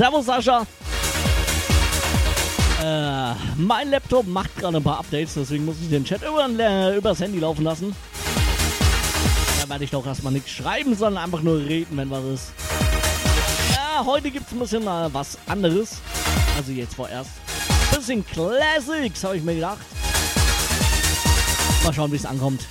Servus Sascha. Äh, mein Laptop macht gerade ein paar Updates, deswegen muss ich den Chat über, äh, übers Handy laufen lassen. Da werde ich doch erstmal nichts schreiben, sondern einfach nur reden, wenn was ist. Ja, heute gibt es ein bisschen äh, was anderes. Also jetzt vorerst. Bisschen Classics, habe ich mir gedacht. Mal schauen, wie es ankommt.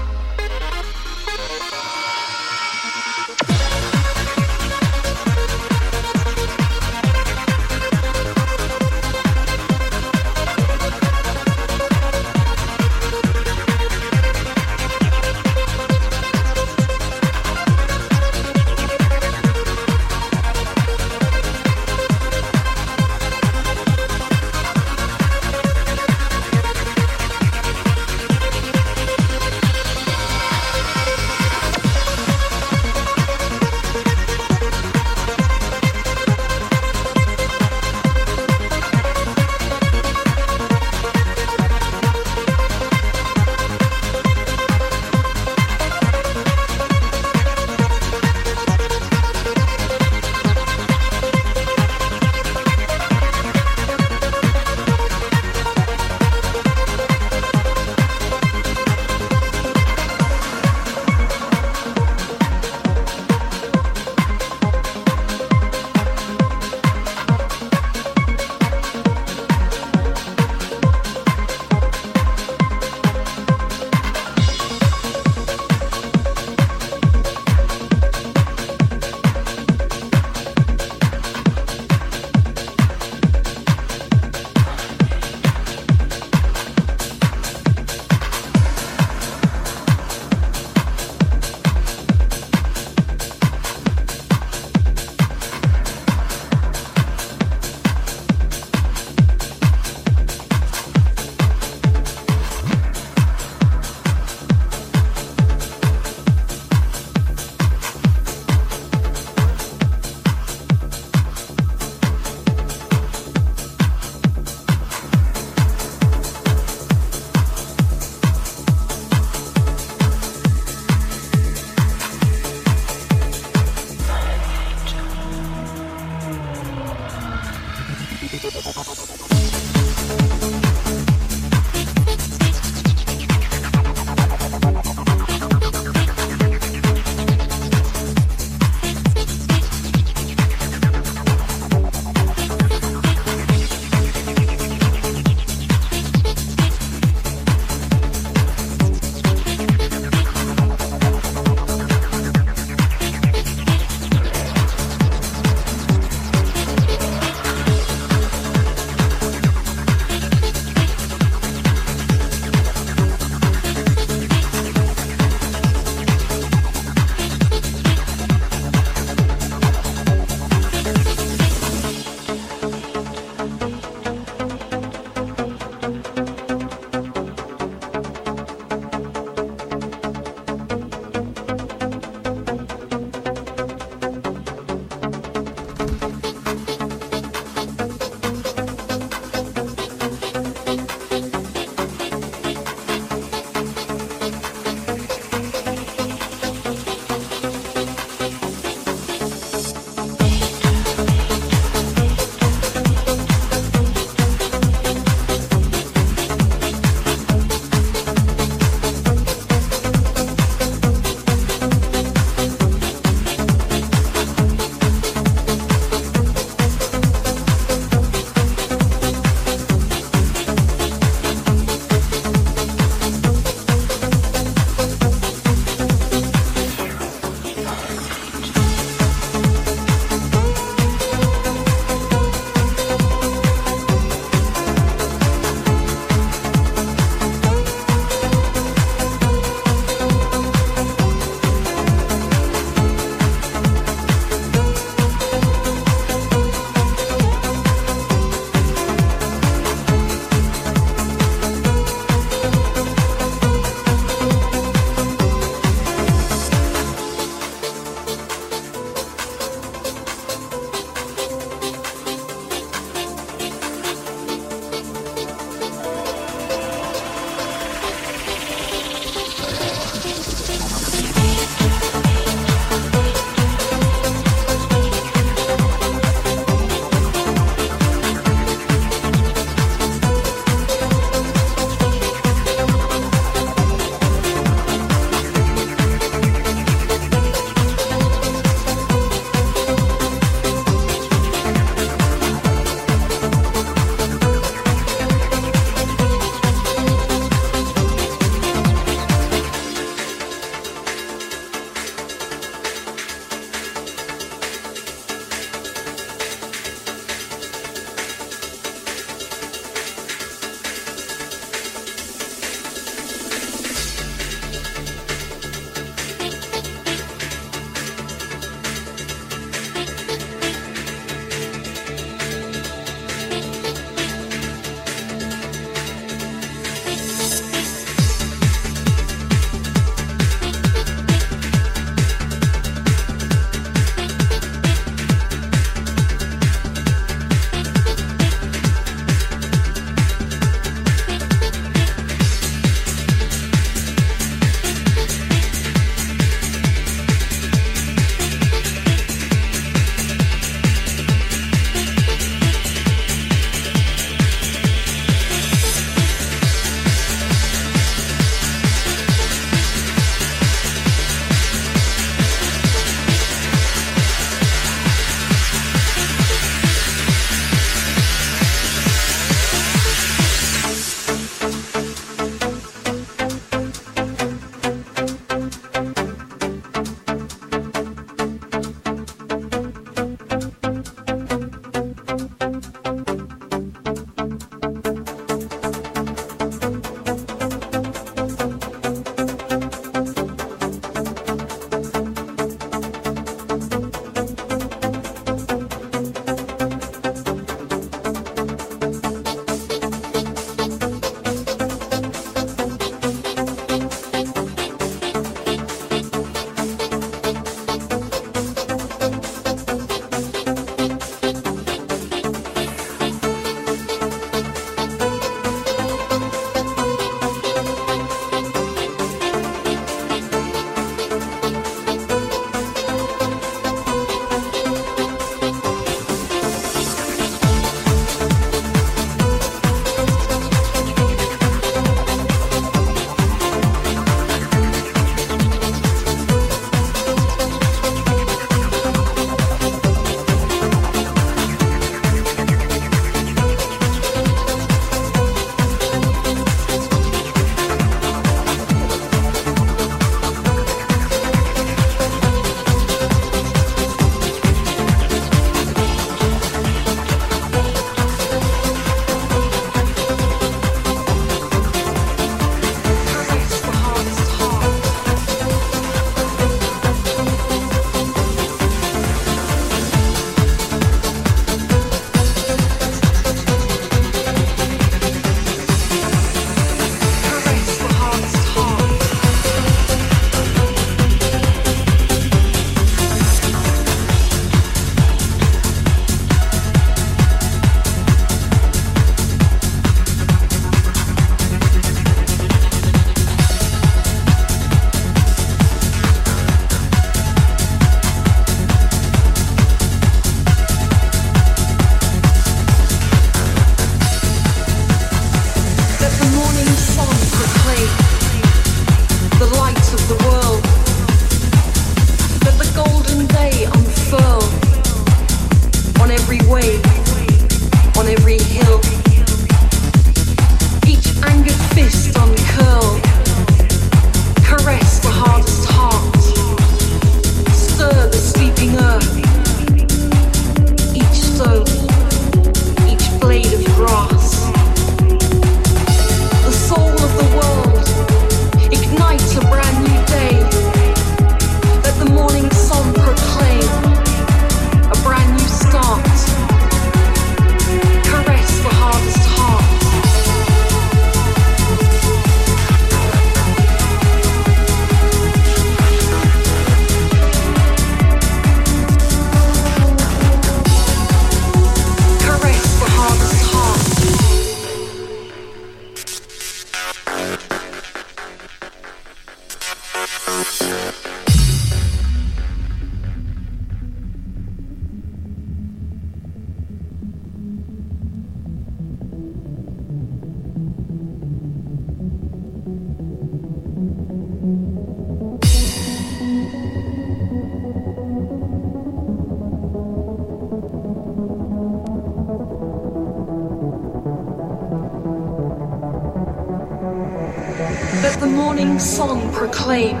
Morning sun proclaim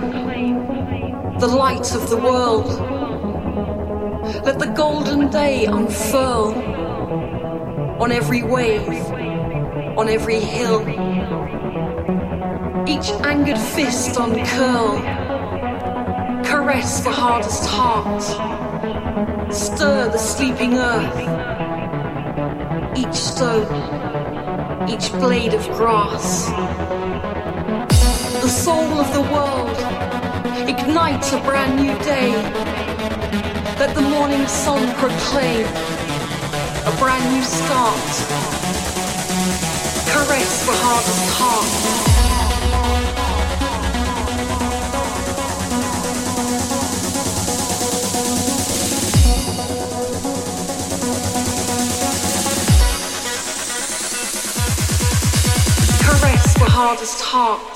the light of the world. Let the golden day unfurl on every wave, on every hill. Each angered fist uncurl, caress the hardest heart, stir the sleeping earth. Each stone, each blade of grass the soul of the world. Ignite a brand new day. Let the morning sun proclaim a brand new start. Caress the hardest heart. Hardest heart.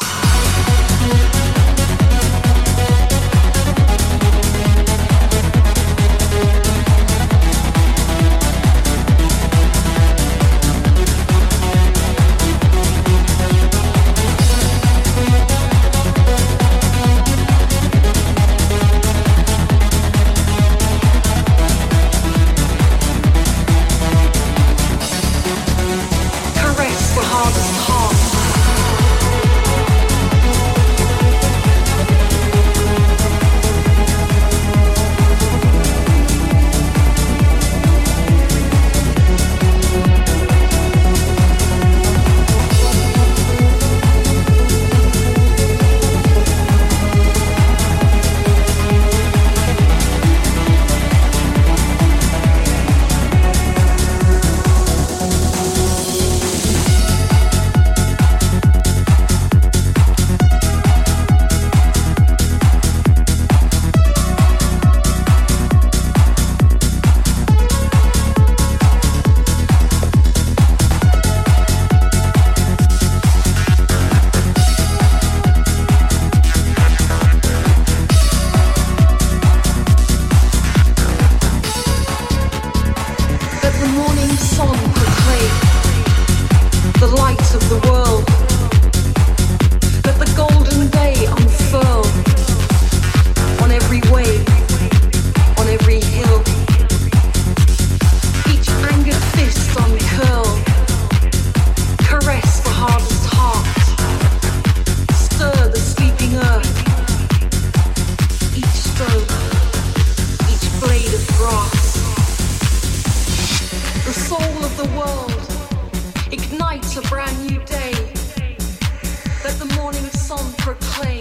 morning sun proclaims.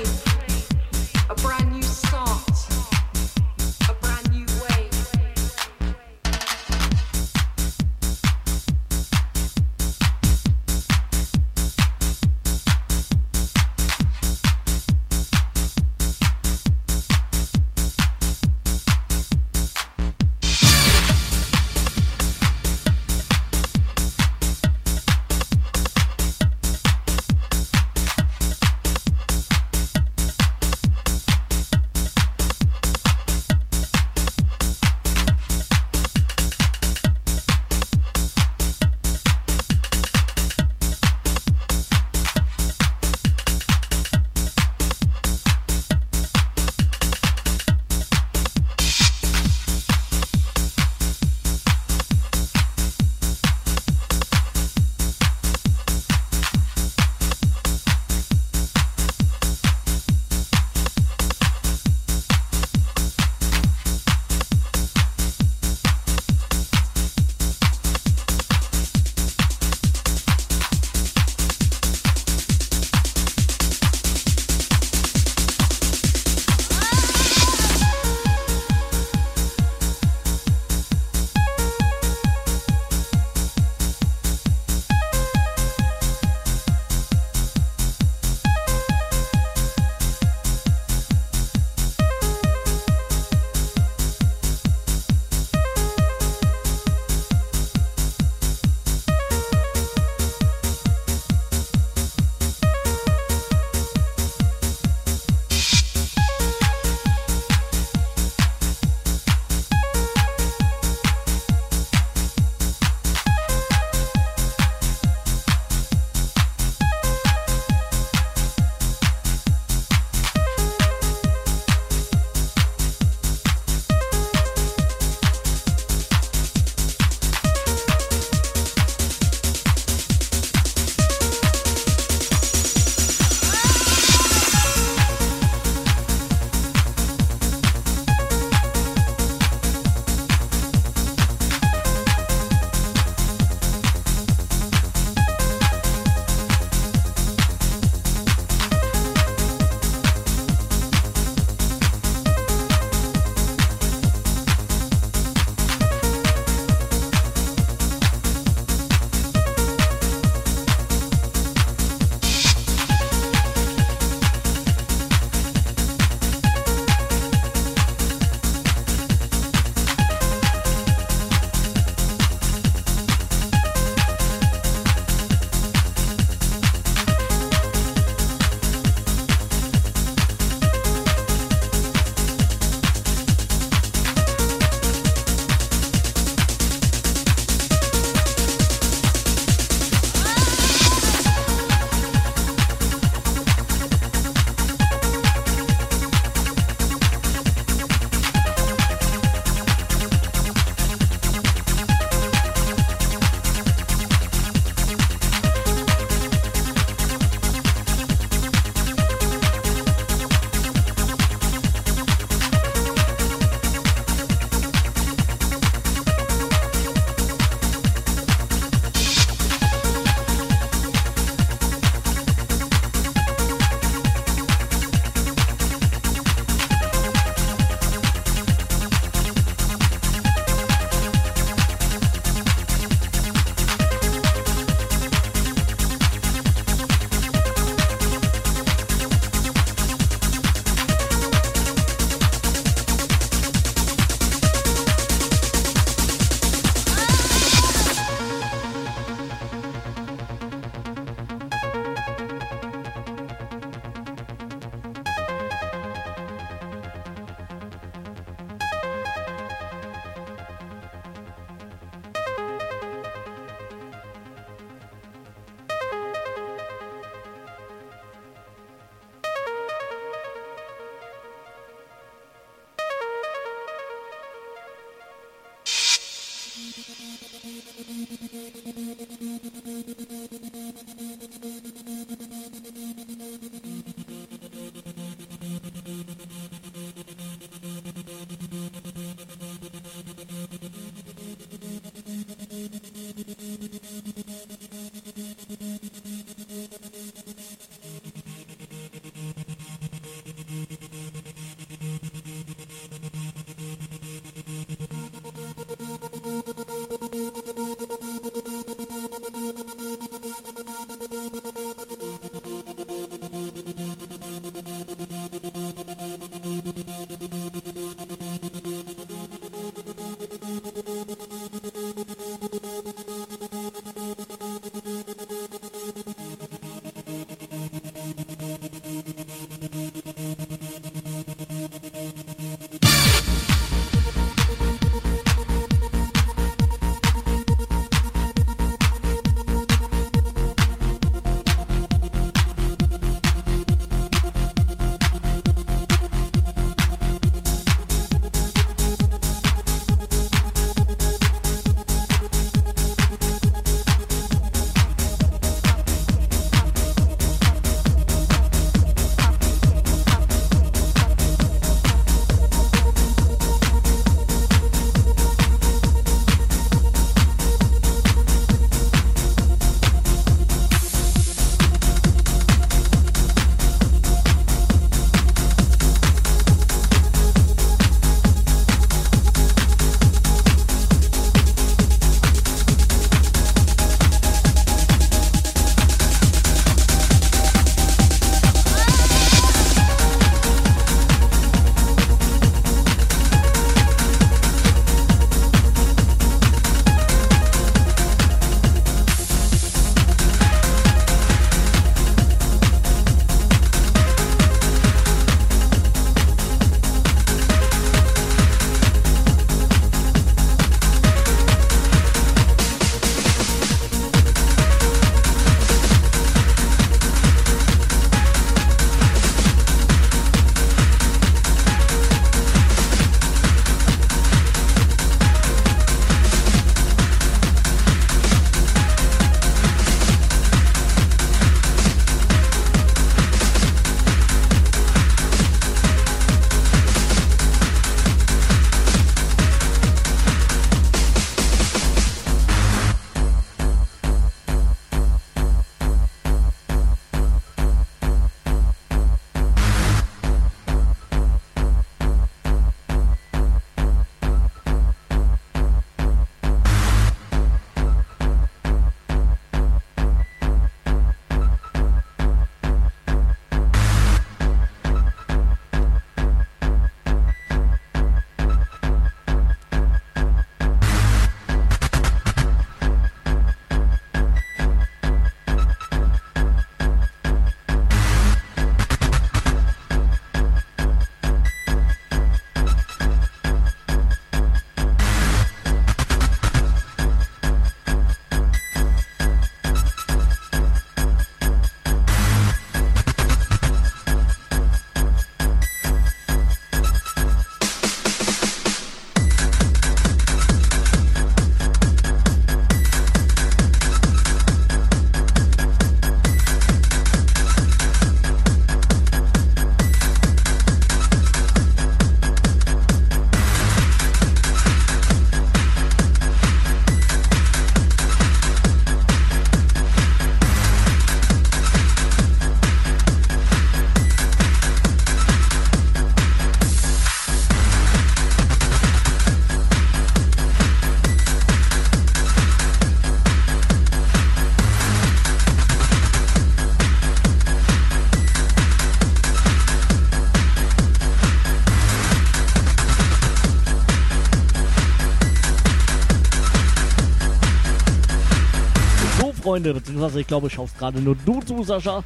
Freunde, beziehungsweise ich glaube, schaust gerade nur du zu, Sascha.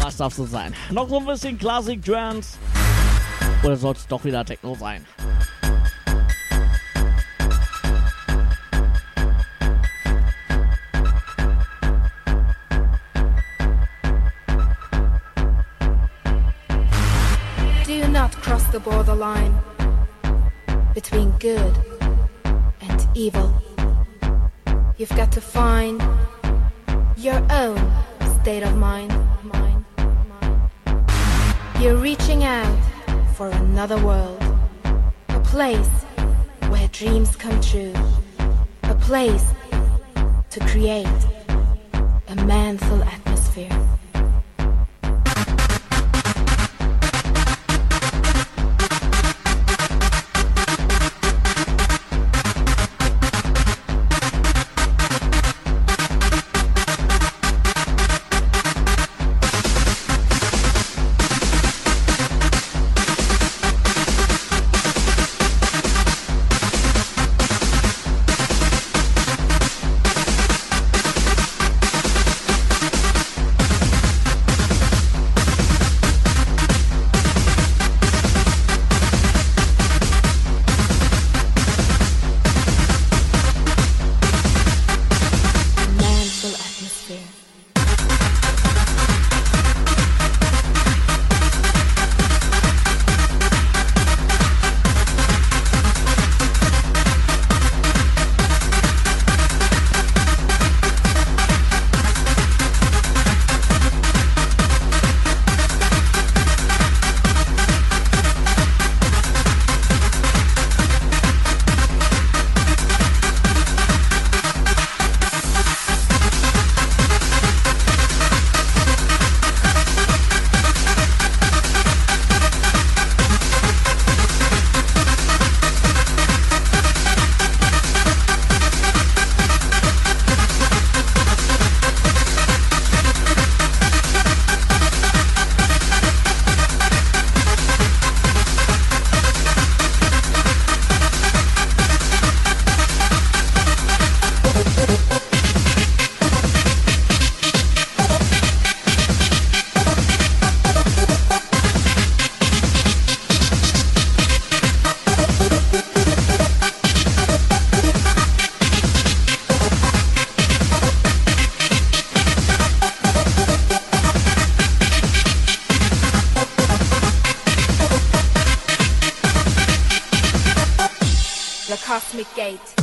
Was darf so sein? Noch so ein bisschen Classic Trance? Oder soll es doch wieder Techno sein? Do not cross the borderline between good Gate.